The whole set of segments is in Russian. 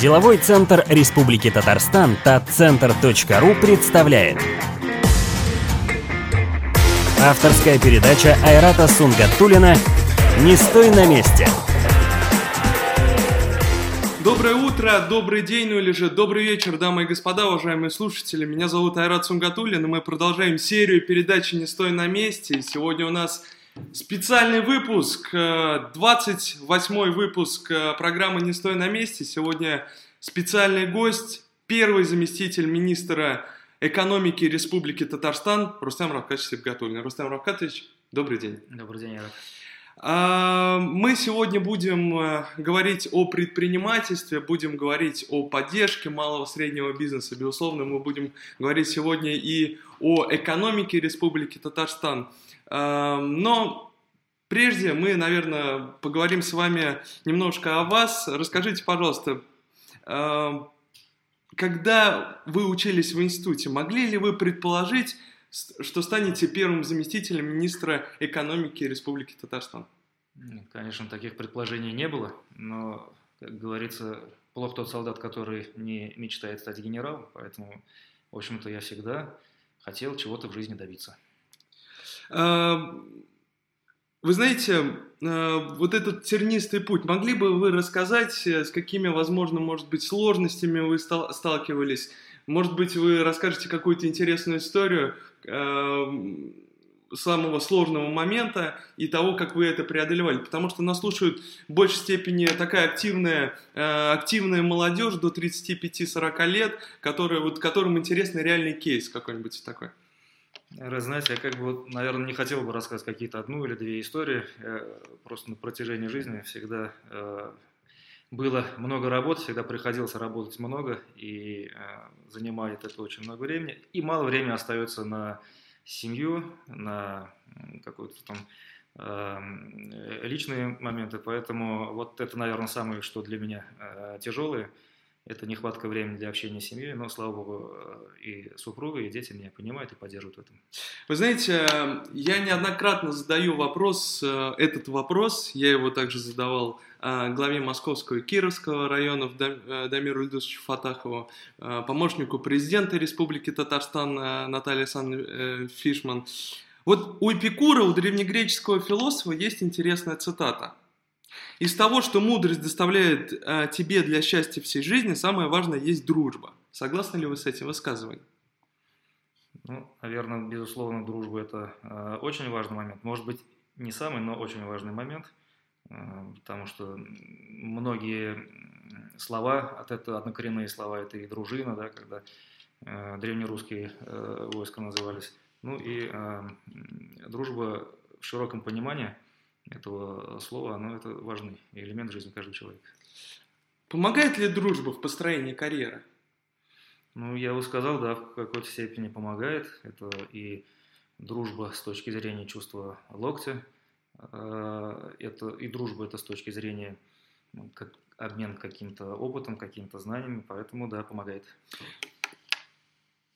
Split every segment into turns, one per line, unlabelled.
Деловой центр Республики Татарстан татцентр.ру представляет Авторская передача Айрата Сунгатулина «Не стой на месте»
Доброе утро, добрый день, ну или же добрый вечер, дамы и господа, уважаемые слушатели. Меня зовут Айрат Сунгатуллин, и мы продолжаем серию передачи «Не стой на месте». И сегодня у нас специальный выпуск, 28-й э, выпуск э, программы «Не стой на месте». Сегодня специальный гость, первый заместитель министра экономики Республики Татарстан Рустам Равкатович Сибгатуллин. Рустам Равкатович, добрый день.
Добрый день, Айрат.
А, мы сегодня будем э, говорить о предпринимательстве, будем говорить о поддержке малого и среднего бизнеса. Безусловно, мы будем говорить сегодня и о экономике Республики Татарстан. А, но прежде мы, наверное, поговорим с вами немножко о вас. Расскажите, пожалуйста, а, когда вы учились в институте, могли ли вы предположить, что станете первым заместителем министра экономики Республики Татарстан?
Конечно, таких предположений не было, но, как говорится, плох тот солдат, который не мечтает стать генералом, поэтому, в общем-то, я всегда хотел чего-то в жизни добиться.
А, вы знаете, а, вот этот тернистый путь, могли бы вы рассказать, э, с какими, возможно, может быть, сложностями вы сталкивались? Может быть, вы расскажете какую-то интересную историю, самого сложного момента и того, как вы это преодолевали. Потому что нас слушают в большей степени такая активная, э, активная молодежь до 35-40 лет, которая, вот, которым интересный реальный кейс какой-нибудь такой.
Знаете, я как бы, наверное, не хотел бы рассказать какие-то одну или две истории. Я просто на протяжении жизни всегда э, было много работы, всегда приходилось работать много, и э, занимает это очень много времени. И мало времени остается на семью, на какую-то там э, личные моменты. Поэтому вот это, наверное, самое, что для меня э, тяжелое. Это нехватка времени для общения с семьей, но, слава богу, э, и супруга, и дети меня понимают и поддерживают в этом.
Вы знаете, я неоднократно задаю вопрос, этот вопрос, я его также задавал главе Московского и Кировского районов Дамиру Ильдусовичу Фатахову, помощнику президента Республики Татарстан Наталье Сан Фишман. Вот у Эпикура, у древнегреческого философа есть интересная цитата. Из того, что мудрость доставляет тебе для счастья всей жизни, самое важное есть дружба. Согласны ли вы с этим высказыванием?
Ну, наверное, безусловно, дружба это э, очень важный момент. Может быть, не самый, но очень важный момент – Э, потому что многие слова, от этого однокоренные слова, это и дружина, да, когда э, древнерусские э, войска назывались, ну и э, дружба в широком понимании этого слова, оно это важный элемент жизни каждого человека.
Помогает ли дружба в построении карьеры?
Ну, я бы сказал, да, в какой-то степени помогает. Это и дружба с точки зрения чувства локтя, Э, это и дружба это с точки зрения ну, как обмен каким-то опытом, какими-то знаниями, поэтому да, помогает.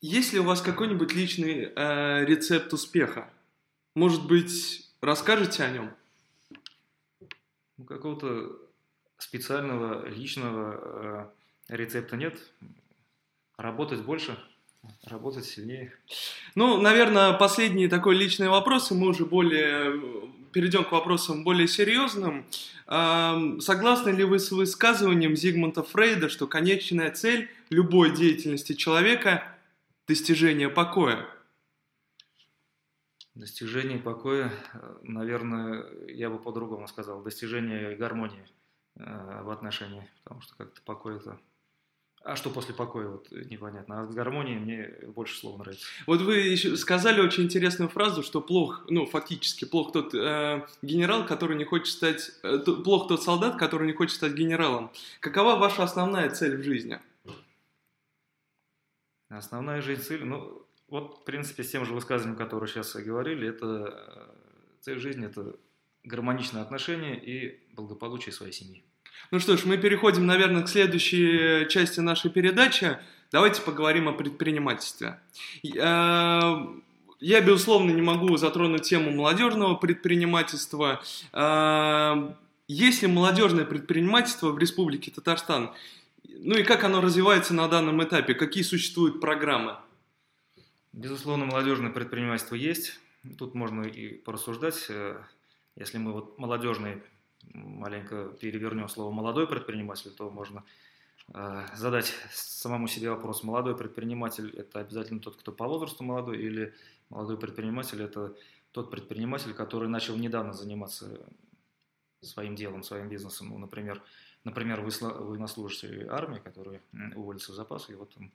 Есть ли у вас какой-нибудь личный э, рецепт успеха? Может быть, расскажете о нем?
Ну, какого-то специального личного э, рецепта нет. Работать больше, работать сильнее.
Ну, наверное, последний такой личный вопрос, и мы уже более перейдем к вопросам более серьезным. Согласны ли вы с высказыванием Зигмунда Фрейда, что конечная цель любой деятельности человека – достижение покоя?
Достижение покоя, наверное, я бы по-другому сказал, достижение гармонии э, в отношении, потому что как-то покой это а что после покоя, вот непонятно. А с гармонией мне больше слов нравится.
Вот вы еще сказали очень интересную фразу, что плох, ну, фактически, плох тот э, генерал, который не хочет стать, э, плох тот солдат, который не хочет стать генералом. Какова ваша основная цель в жизни?
Основная жизнь цель, ну, вот, в принципе, с тем же высказыванием, которое сейчас говорили, это э, цель жизни, это гармоничные отношения и благополучие своей семьи.
Ну что ж, мы переходим, наверное, к следующей части нашей передачи. Давайте поговорим о предпринимательстве. Я, безусловно, не могу затронуть тему молодежного предпринимательства. Есть ли молодежное предпринимательство в Республике Татарстан? ну и как оно развивается на данном этапе? Какие существуют программы?
Безусловно, молодежное предпринимательство есть. Тут можно и порассуждать. Э, если мы вот молодежный маленько перевернем слово молодой предприниматель, то можно э, задать самому себе вопрос, молодой предприниматель это обязательно тот, кто по возрасту молодой, или молодой предприниматель это тот предприниматель, который начал недавно заниматься своим делом, своим бизнесом. Ну, например, например военнослужащий армии, который уволился в запас, и вот он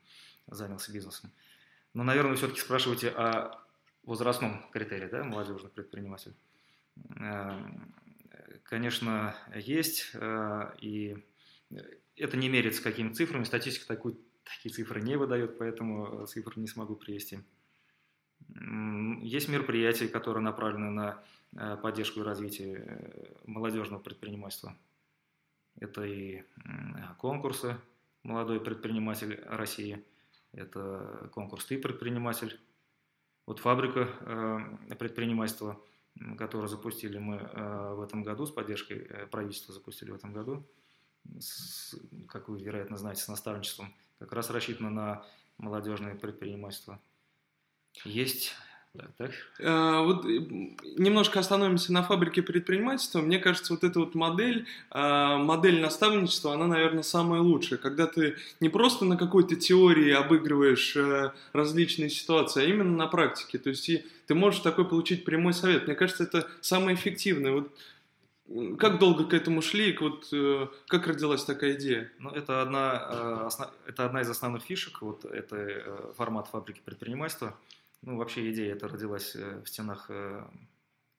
занялся бизнесом. Но, наверное, вы все-таки спрашиваете о возрастном критерии, да, молодежный предприниматель. Эм, конечно, есть, э, и это не мерится какими цифрами, статистика такую, такие цифры не выдает, поэтому цифры не смогу привести. Есть мероприятия, которые направлены на э, поддержку и развитие э, молодежного предпринимательства. Это и конкурсы «Молодой предприниматель России», это конкурс «Ты предприниматель», вот фабрика предпринимательства – который запустили мы э, в этом году с поддержкой э, правительства, запустили в этом году, с, как вы, вероятно, знаете, с наставничеством, как раз рассчитано на молодежное предпринимательство. Есть
да, так. А, вот э, немножко остановимся на фабрике предпринимательства. Мне кажется, вот эта вот модель, а, модель наставничества, она, наверное, самая лучшая. Когда ты не просто на какой-то теории обыгрываешь а, различные ситуации, а именно на практике. То есть и ты можешь такой получить прямой совет. Мне кажется, это самое эффективное. Вот как долго к этому шли, вот как родилась такая идея?
Ну, это одна, это одна из основных фишек, вот это формат фабрики предпринимательства. Ну, вообще идея эта родилась э, в стенах э,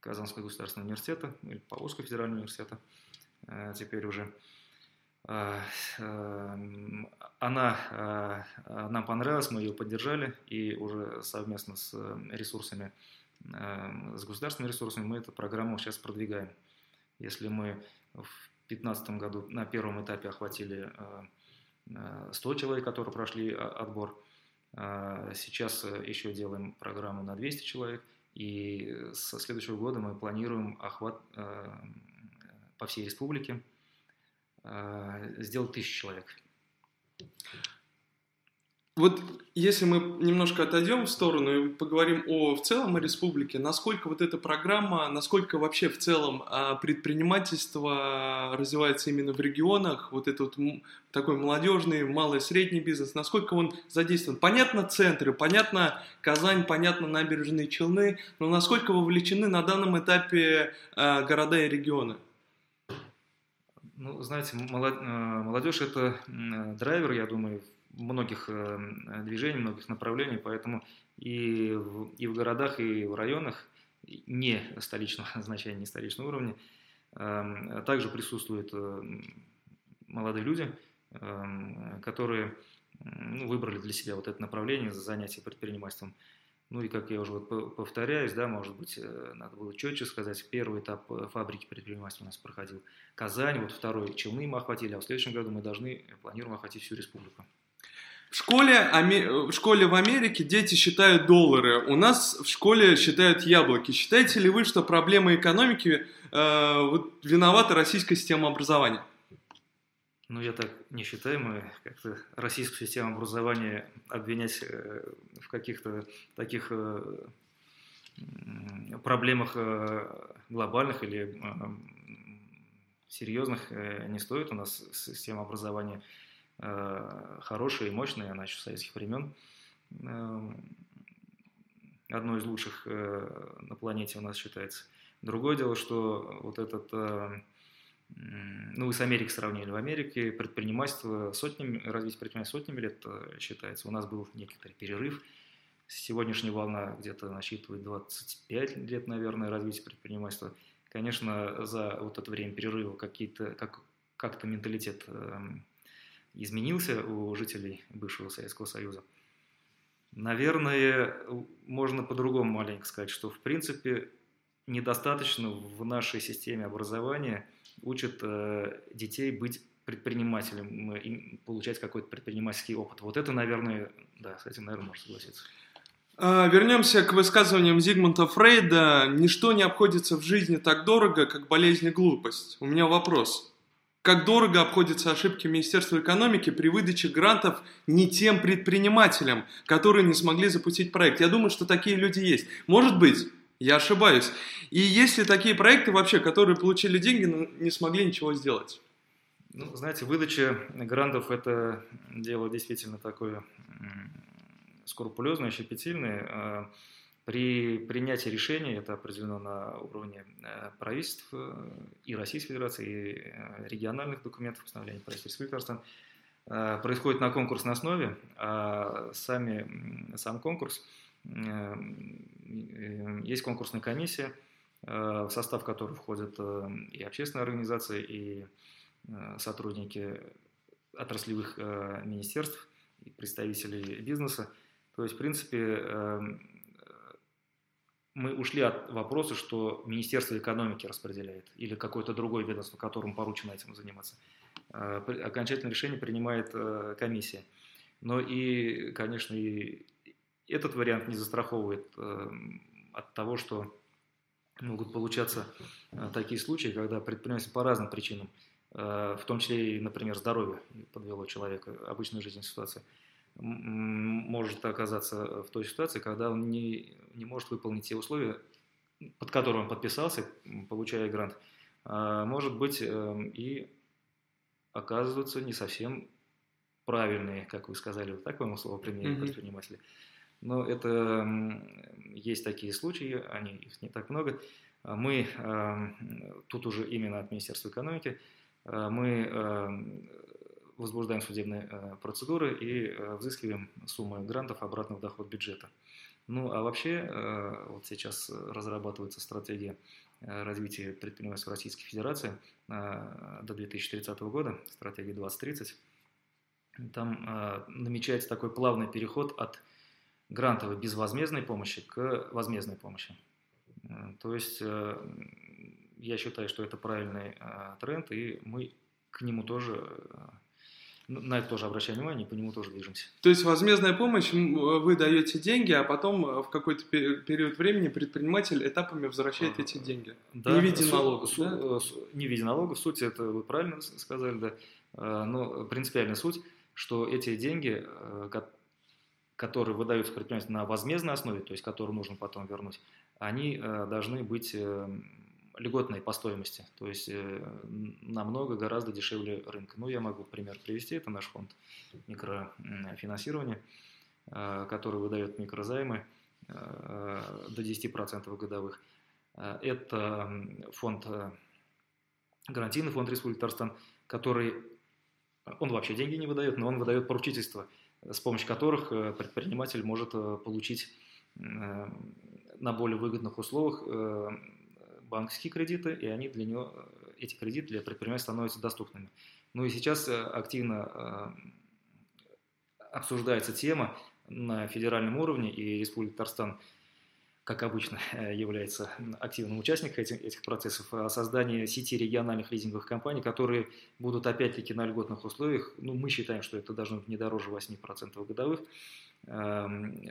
Казанского государственного университета, или Павловского федерального университета, э, теперь уже. Она нам понравилась, мы ее поддержали, и уже совместно с ресурсами, с государственными ресурсами мы эту программу сейчас продвигаем. Если мы в 2015 году на первом этапе охватили 100 человек, которые прошли а, отбор, а, сейчас э, еще делаем программу на 200 человек, и со следующего года мы планируем охват э, по всей республике а, сделать тысячу человек.
Вот если мы немножко отойдем в сторону и поговорим о в целом о республике, насколько вот эта программа, насколько вообще в целом а, предпринимательство развивается именно в регионах, вот этот вот такой молодежный, малый, средний бизнес, насколько он задействован. Понятно центры, понятно Казань, понятно набережные Челны, но насколько вовлечены на данном этапе а, города и регионы?
Ну, знаете, э, молодежь это драйвер, я думаю, многих э, движений, многих направлений, поэтому и в, и в городах, и в районах не столичного значения, не столичного уровня эм, также присутствуют э, молодые люди, эм, которые ну, выбрали для себя вот это направление занятия предпринимательством. Ну и как я уже вот повторяюсь, да, может быть, э, надо было четче сказать, первый этап фабрики предпринимательства у нас проходил Казань, вот второй Челны мы охватили, а в следующем году мы должны, планируем охватить всю республику.
В школе, в школе в Америке дети считают доллары, у нас в школе считают яблоки. Считаете ли вы, что проблема экономики э, вот, виновата российская система образования?
Ну, я так не считаю. Мы как-то российскую систему образования обвинять э, в каких-то таких э, проблемах э, глобальных или серьезных не стоит. У нас система образования хорошая и мощная, она еще советских времен. Эм, одно из лучших э, на планете у нас считается. Другое дело, что вот этот, э, ну вы с Америкой сравнили, в Америке предпринимательство сотнями, развитие предпринимательства сотнями лет считается. У нас был некоторый перерыв. Сегодняшняя волна где-то насчитывает 25 лет, наверное, развития предпринимательства. Конечно, за вот это время перерыва какие-то, как, как-то менталитет эм, изменился у жителей бывшего Советского Союза. Наверное, можно по-другому маленько сказать, что в принципе недостаточно в нашей системе образования учат э, детей быть предпринимателем получать какой-то предпринимательский опыт. Вот это, наверное, да, с этим, наверное, можно согласиться.
А, вернемся к высказываниям Зигмунда Фрейда. Ничто не обходится в жизни так дорого, как болезнь и глупость. У меня вопрос. Как дорого обходятся ошибки Министерства экономики при выдаче грантов не тем предпринимателям, которые не смогли запустить проект. Я думаю, что такие люди есть. Может быть, я ошибаюсь. И есть ли такие проекты вообще, которые получили деньги, но не смогли ничего сделать?
Ну, знаете, выдача грантов – это дело действительно такое скрупулезное, щепетильное. При принятии решений, это определено на уровне э, правительств э, и Российской Федерации, и э, региональных документов постановления правительства Республики происходит на конкурсной основе, а сами, сам конкурс, есть конкурсная комиссия, в состав которой входят и общественные организации, и сотрудники отраслевых министерств, и представители бизнеса. То есть, в принципе, мы ушли от вопроса, что Министерство экономики распределяет или какое-то другое ведомство, которому поручено этим заниматься. А, окончательное решение принимает э, комиссия. Но и, конечно, и этот вариант не застраховывает э, от того, что могут получаться э, такие случаи, когда предприниматель по разным причинам, в том числе и, например, здоровье подвело человека, обычная жизненная ситуация – может оказаться в той ситуации, когда он не, не может выполнить те условия, под которые он подписался, получая грант, а может быть эм, и оказываются не совсем правильные, как вы сказали, вот так вам слово применили mm-hmm. предприниматели. Но это есть такие случаи, они их не так много. Мы эм, тут уже именно от Министерства экономики э, мы эм, возбуждаем судебные э, процедуры и э, взыскиваем суммы грантов обратно в доход бюджета. Ну а вообще э, вот сейчас разрабатывается стратегия развития предпринимательства Российской Федерации до 2030 года, стратегия 2030. Там намечается такой плавный переход от грантовой безвозмездной помощи к возмездной помощи. То есть я считаю, что это правильный тренд, и мы к нему тоже на это тоже обращаем внимание, по нему тоже движемся.
То есть возмездная помощь, вы даете деньги, а потом э, в какой-то период времени предприниматель этапами возвращает эти деньги.
Да, не в виде налогов. Су, да? Э, не в виде налогов. Суть это вы правильно сказали, да. Э, но принципиальная суть, что эти деньги, которые выдаются предпринимателю на возмездной основе, то есть которые нужно потом вернуть, они должны быть льготные по стоимости, то есть э, намного гораздо дешевле рынка. Ну, я могу пример привести, это наш фонд микрофинансирования, э, который выдает микрозаймы э, до 10% годовых. Это фонд, гарантийный фонд Республики Татарстан, который, он вообще деньги не выдает, но он выдает поручительства, с помощью которых предприниматель может получить на более выгодных условиях банковские кредиты, и они для него, э, эти кредиты для предпринимателей становятся доступными. Ну и сейчас э, активно э, обсуждается тема на федеральном уровне, и Республика Татарстан, как обычно, является активным участником этих, этих процессов, о создании сети региональных лизинговых компаний, которые будут опять-таки на льготных условиях, ну мы считаем, что это должно быть не дороже 8% годовых, эм,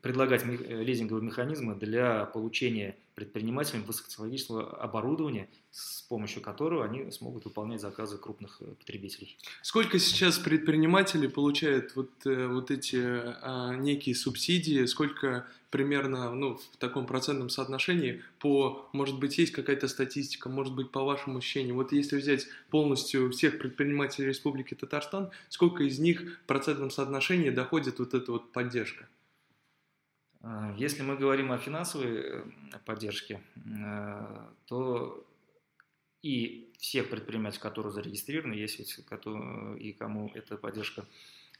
предлагать лизинговые механизмы для получения предпринимателям высокотехнологичного оборудования, с помощью которого они смогут выполнять заказы крупных э, потребителей.
Сколько сейчас предприниматели получают вот, э, вот эти а, некие субсидии? Сколько примерно ну, в таком процентном соотношении по, может быть, есть какая-то статистика, может быть, по вашему ощущению? Вот если взять полностью всех предпринимателей Республики Татарстан, сколько из них в процентном соотношении доходит вот эта вот поддержка?
А, если мы говорим о финансовой э, поддержке, э, то и всех предпринимателей, которые зарегистрированы, есть ведь и кому эта поддержка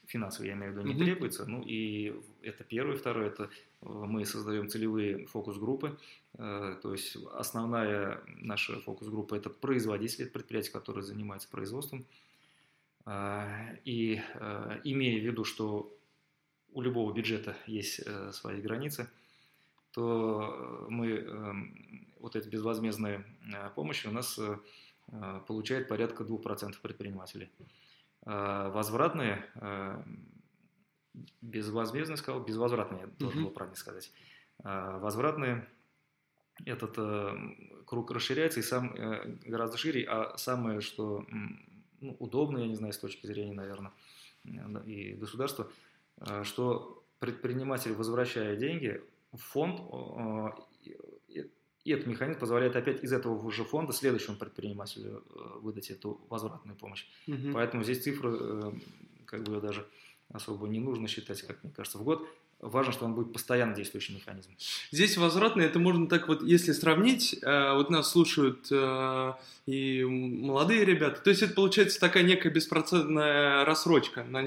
финансовая, я имею в виду, не требуется. Ну и это первое. Второе, это э, мы создаем целевые фокус-группы. То есть основная наша фокус-группа – это производители, предприятия, которые занимаются производством. И имея в виду, что у любого бюджета есть э, свои границы, то мы э, вот эти безвозмездные э, помощи у нас э, э получает порядка 2% предпринимателей. Э, возвратные, э, безвозмездные, сказал, безвозвратные, должен был правильно сказать. Э, возвратные этот, э, круг расширяется и сам гораздо шире, а самое, что ну, удобно, я не знаю, с точки зрения, наверное, и государства, что предприниматель, возвращая деньги в фонд, и этот механизм позволяет опять из этого же фонда следующему предпринимателю выдать эту возвратную помощь. Угу. Поэтому здесь цифры, как бы даже особо не нужно считать, как мне кажется, в год важно, что он будет постоянно действующий механизм.
Здесь возвратный, это можно так вот, если сравнить, э, вот нас слушают э, и молодые ребята, то есть это получается такая некая беспроцентная рассрочка на,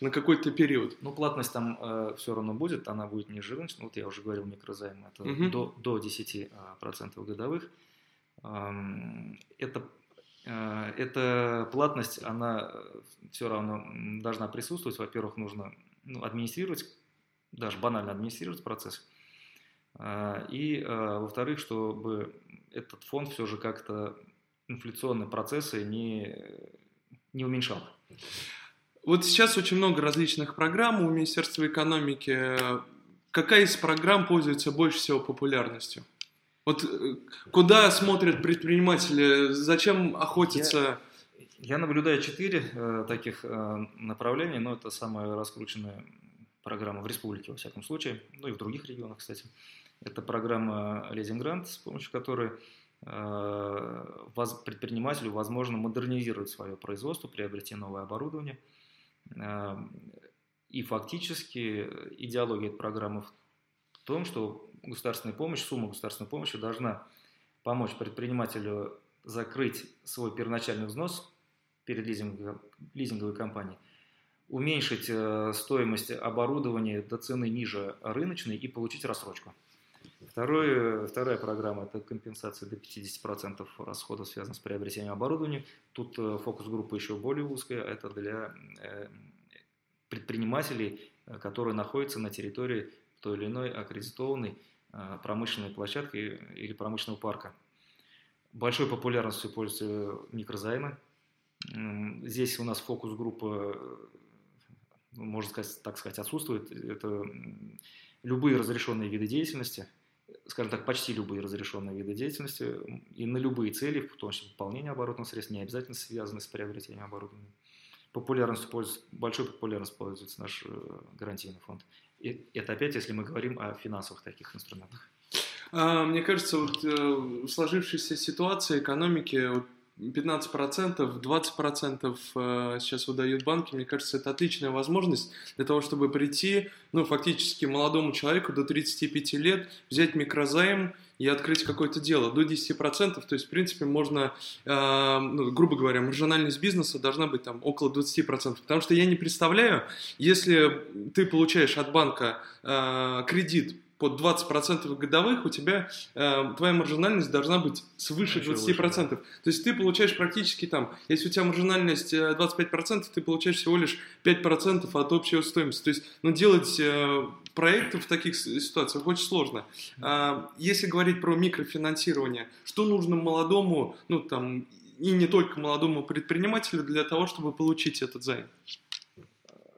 на какой-то период.
Ну, платность там э, все равно будет, она будет ниже рыночной, вот я уже говорил, микрозайм, это угу. до, до 10% э, годовых. Эм, это эта платность, она все равно должна присутствовать. Во-первых, нужно ну, администрировать даже банально администрировать процесс. А, и, а, во-вторых, чтобы этот фонд все же как-то инфляционные процессы не, не уменьшал.
Вот сейчас очень много различных программ у Министерства экономики. Какая из программ пользуется больше всего популярностью? Вот э, куда смотрят предприниматели? Зачем охотятся?
Я, я наблюдаю четыре э, таких э, направления, но это самое раскрученное программа в республике, во всяком случае, ну и в других регионах, кстати. Это программа Leasing Grant, с помощью которой э, предпринимателю возможно модернизировать свое производство, приобрести новое оборудование. Э, и фактически идеология этой программы в том, что государственная помощь, сумма государственной помощи должна помочь предпринимателю закрыть свой первоначальный взнос перед лизинговой компанией уменьшить э, стоимость оборудования до цены ниже рыночной и получить рассрочку. Второе, вторая программа – это компенсация до 50% расходов, связанных с приобретением оборудования. Тут э, фокус группы еще более узкая, это для э, предпринимателей, которые находятся на территории той или иной аккредитованной промышленной площадки или промышленного парка. Большой популярностью пользуются микрозаймы. Здесь у нас фокус группа можно сказать, так сказать, отсутствует. Это любые разрешенные виды деятельности, скажем так, почти любые разрешенные виды деятельности и на любые цели, в том числе пополнение оборотных средств, не обязательно связаны с приобретением оборудования. Популярностью пользуется, большой популярностью пользуется наш э, гарантийный фонд. И это опять, если мы говорим о финансовых таких инструментах.
А, мне кажется, вот э, в сложившейся ситуации экономики вот 15%, 20% э, сейчас выдают банки, мне кажется, это отличная возможность для того, чтобы прийти, ну, фактически молодому человеку до 35 лет, взять микрозайм и открыть какое-то дело до 10%, то есть, в принципе, можно, э, ну, грубо говоря, маржинальность бизнеса должна быть там около 20%, потому что я не представляю, если ты получаешь от банка э, кредит под 20% годовых у тебя э, твоя маржинальность должна быть свыше 20%. Выше, да. То есть ты получаешь практически там, если у тебя маржинальность 25%, э, ты получаешь всего лишь 5% от общей стоимости. То есть, ну, делать э, проекты в таких ситуациях очень сложно. А, если говорить про микрофинансирование, что нужно молодому, ну, там, и не только молодому предпринимателю для того, чтобы получить этот займ?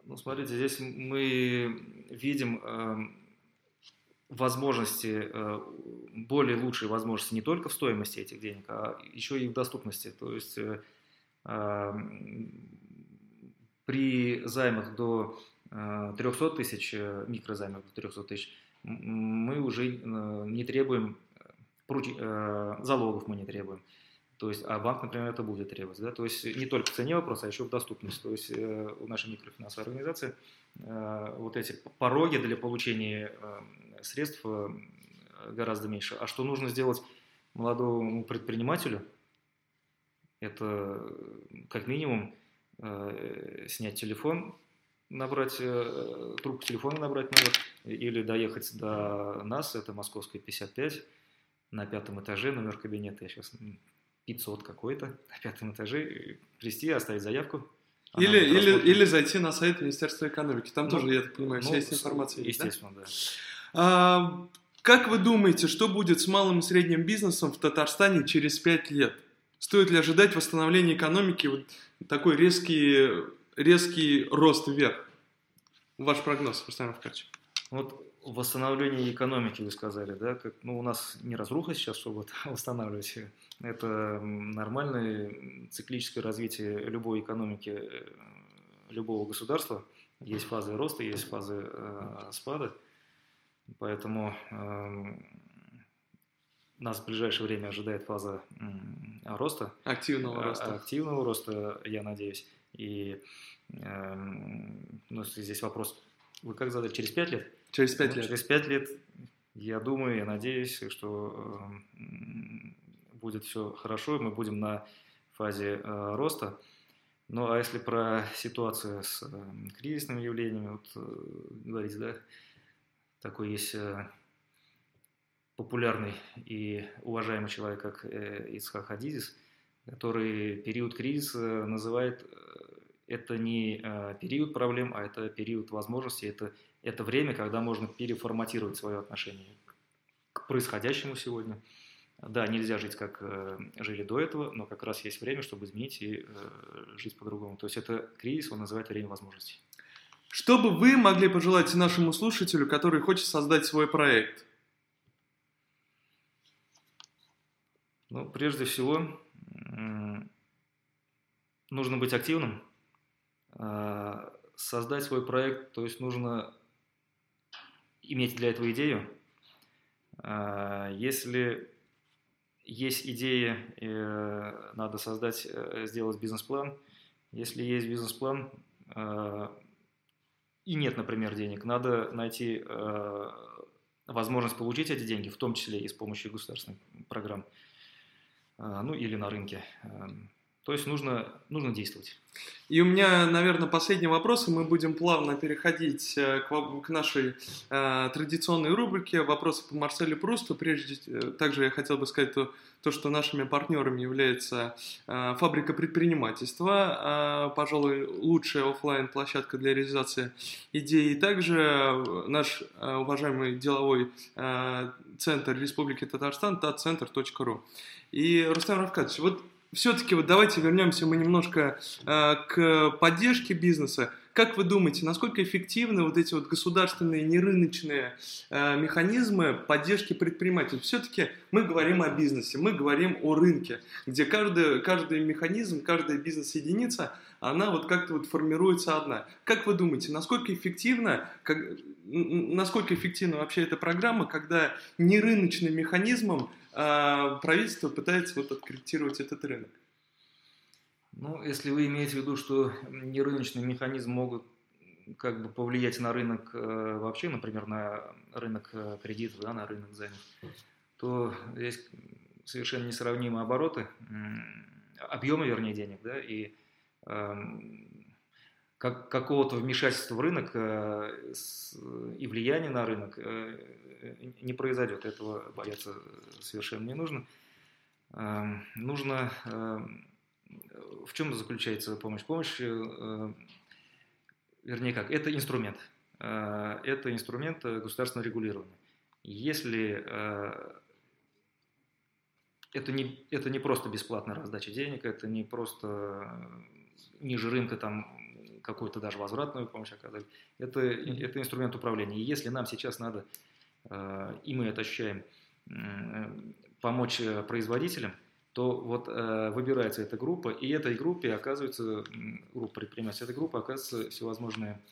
Ну, смотрите, здесь мы видим эм, возможности, э, более лучшие возможности не только в стоимости этих денег, а еще и в доступности. То есть э, при займах до 300 э, тысяч, микрозаймах до 300 тысяч, мы уже не требуем, залогов мы не требуем. То есть, а банк, например, это будет требовать. Да? То есть не только в цене вопрос, а еще в доступности. То есть у нашей микрофинансовой организации вот эти пороги для получения средств э, гораздо меньше. А что нужно сделать молодому предпринимателю? Это как минимум э, снять телефон, набрать э, трубку телефона, набрать номер, или доехать до нас, это Московская 55, на пятом этаже, номер кабинета, я сейчас 500 какой-то, на пятом этаже, прийти, оставить заявку.
Или, или, или зайти на сайт Министерства экономики, там ну, тоже, я так понимаю, ну, вся есть информация.
Естественно, да. да.
А, как вы думаете, что будет с малым и средним бизнесом в Татарстане через 5 лет? Стоит ли ожидать восстановления экономики, вот такой резкий, резкий рост вверх? Ваш прогноз, Рустам Равкач.
Вот Восстановление экономики, вы сказали, да? Как, ну, у нас не разруха сейчас, чтобы восстанавливать. Это нормальное циклическое развитие любой экономики, э, любого государства. Есть фазы роста, есть фазы э, спада. Поэтому э, нас в ближайшее время ожидает фаза э, роста.
Активного роста.
Активного роста, я надеюсь. И э, ну, здесь вопрос, вы как задали, через пять лет?
Через пять лет.
Через пять лет, я думаю, я надеюсь, что э, будет все хорошо, и мы будем на фазе э, роста. Ну, а если про ситуацию с э, кризисными явлениями, вот э, говорить, да, такой есть э, популярный и уважаемый человек, как э, Исхак Хадизис, который период кризиса называет это не период проблем, а это период возможностей, это это время, когда можно переформатировать свое отношение к происходящему сегодня. Да, нельзя жить, как э, жили до этого, но как раз есть время, чтобы изменить и э, жить по-другому. То есть это кризис, он называет время возможностей.
Что бы вы могли пожелать нашему слушателю, который хочет создать свой проект?
Ну, прежде всего, нужно быть активным, а, создать свой проект, то есть нужно иметь для этого идею. А, если есть идея, э, надо создать, э, сделать бизнес-план. Если есть бизнес-план а, и нет, например, денег, надо найти э, возможность получить эти деньги, в том числе и с помощью государственных программ, ну или на рынке. То есть нужно, нужно действовать.
И у меня, наверное, последний вопрос, и мы будем плавно переходить э, к, к нашей э, традиционной рубрике «Вопросы по Марселю Прусту». Прежде э, также я хотел бы сказать то, то что нашими партнерами является э, фабрика предпринимательства, э, пожалуй, лучшая офлайн площадка для реализации идей. И также наш э, уважаемый деловой э, центр Республики Татарстан, tatcenter.ru. И, Рустам Равкадович, вот все-таки вот давайте вернемся мы немножко э, к поддержке бизнеса. Как вы думаете, насколько эффективны вот эти вот государственные нерыночные э, механизмы поддержки предпринимателей? Все-таки мы говорим о бизнесе, мы говорим о рынке, где каждый, каждый механизм, каждая бизнес-единица, она вот как-то вот формируется одна. Как вы думаете, насколько эффективно, как, насколько эффективна вообще эта программа, когда нерыночным механизмом а правительство пытается вот откорректировать этот рынок.
Ну, если вы имеете в виду, что нерыночные механизмы могут как бы повлиять на рынок э, вообще, например, на рынок э, кредитов, да, на рынок займов, то есть совершенно несравнимые обороты, объемы, вернее, денег, да, и эм, как, какого-то вмешательства в рынок э, и влияния на рынок не произойдет. Этого бояться совершенно не нужно. Эм, нужно... В чем заключается помощь? Помощь, э, вернее как, это инструмент. Э, это инструмент государственного регулирования. Если э, это не, это не просто бесплатная раздача денег, это не просто ниже рынка там какую-то даже возвратную помощь оказать. Это, это инструмент управления. И если нам сейчас надо Э, и мы это ощущаем, помочь э, производителям, то вот э, выбирается эта группа, и этой группе оказывается, группа предпринимателей, этой группы оказывается всевозможная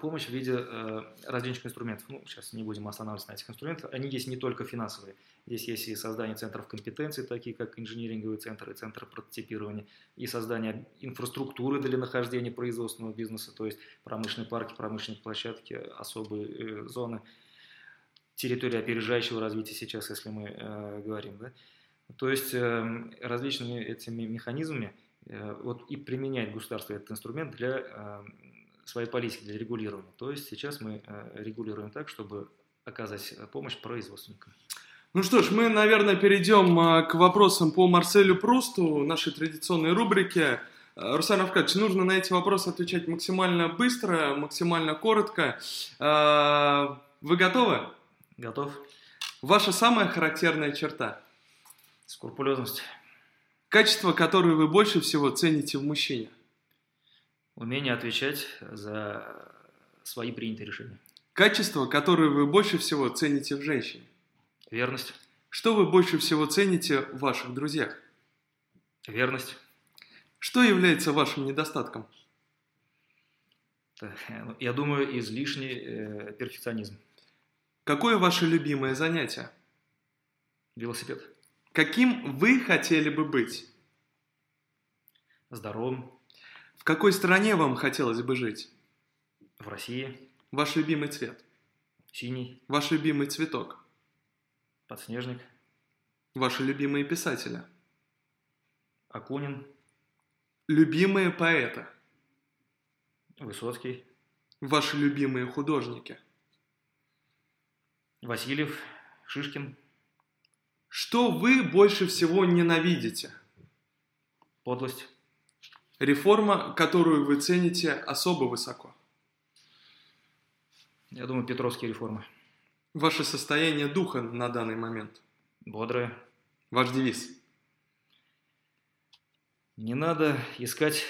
помощь в виде различных инструментов. Ну, сейчас не будем останавливаться на этих инструментах. Они есть не только финансовые. Здесь есть и создание центров компетенции, такие как инжиниринговые центры, центры прототипирования, и создание инфраструктуры для нахождения производственного бизнеса, то есть промышленные парки, промышленные площадки, особые зоны – территории опережающего развития сейчас, если мы э, говорим. Да? То есть э, различными этими механизмами э, вот и применяет государство этот инструмент для э, своей политики, для регулирования. То есть сейчас мы э, регулируем так, чтобы оказать помощь производственникам.
Ну что ж, мы, наверное, перейдем э, к вопросам по Марселю Прусту, нашей традиционной рубрике. Э, Руслан Равкадьевич, нужно на эти вопросы отвечать максимально быстро, максимально коротко. Э, вы готовы?
Готов.
Ваша самая характерная черта?
Скрупулезность.
Качество, которое вы больше всего цените в мужчине?
Умение отвечать за свои принятые решения.
Качество, которое вы больше всего цените в женщине.
Верность.
Что вы больше всего цените в ваших друзьях?
Верность.
Что является вашим недостатком?
Так, ну, Я думаю, излишний э, перфекционизм.
Какое ваше любимое занятие?
Велосипед.
Каким вы хотели бы быть?
Здоровым.
В какой стране вам хотелось бы жить?
В России.
Ваш любимый цвет?
Синий.
Ваш любимый цветок?
Подснежник.
Ваши любимые писатели?
Акунин.
Любимые поэты?
Высоцкий.
Ваши любимые художники?
Васильев. Шишкин.
Что вы больше всего ненавидите?
Подлость.
Реформа, которую вы цените особо высоко.
Я думаю, Петровские реформы.
Ваше состояние духа на данный момент.
Бодрые.
Ваш девиз.
Не надо искать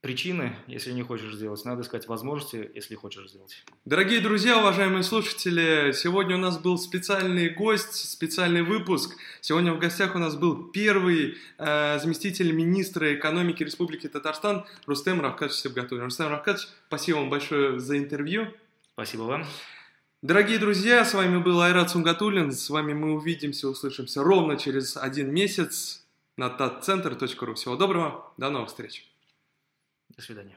причины, если не хочешь сделать. Надо искать возможности, если хочешь сделать.
Дорогие друзья, уважаемые слушатели, сегодня у нас был специальный гость, специальный выпуск. Сегодня в гостях у нас был первый э, заместитель министра экономики Республики Татарстан Рустем Равкадович Сибгатуллин. Рустем Равкадович, спасибо вам большое за интервью.
Спасибо вам.
Дорогие друзья, с вами был Айрат Сунгатуллин. С вами мы увидимся, услышимся ровно через один месяц на tatcenter.ru. Всего доброго, до новых встреч.
До свидания.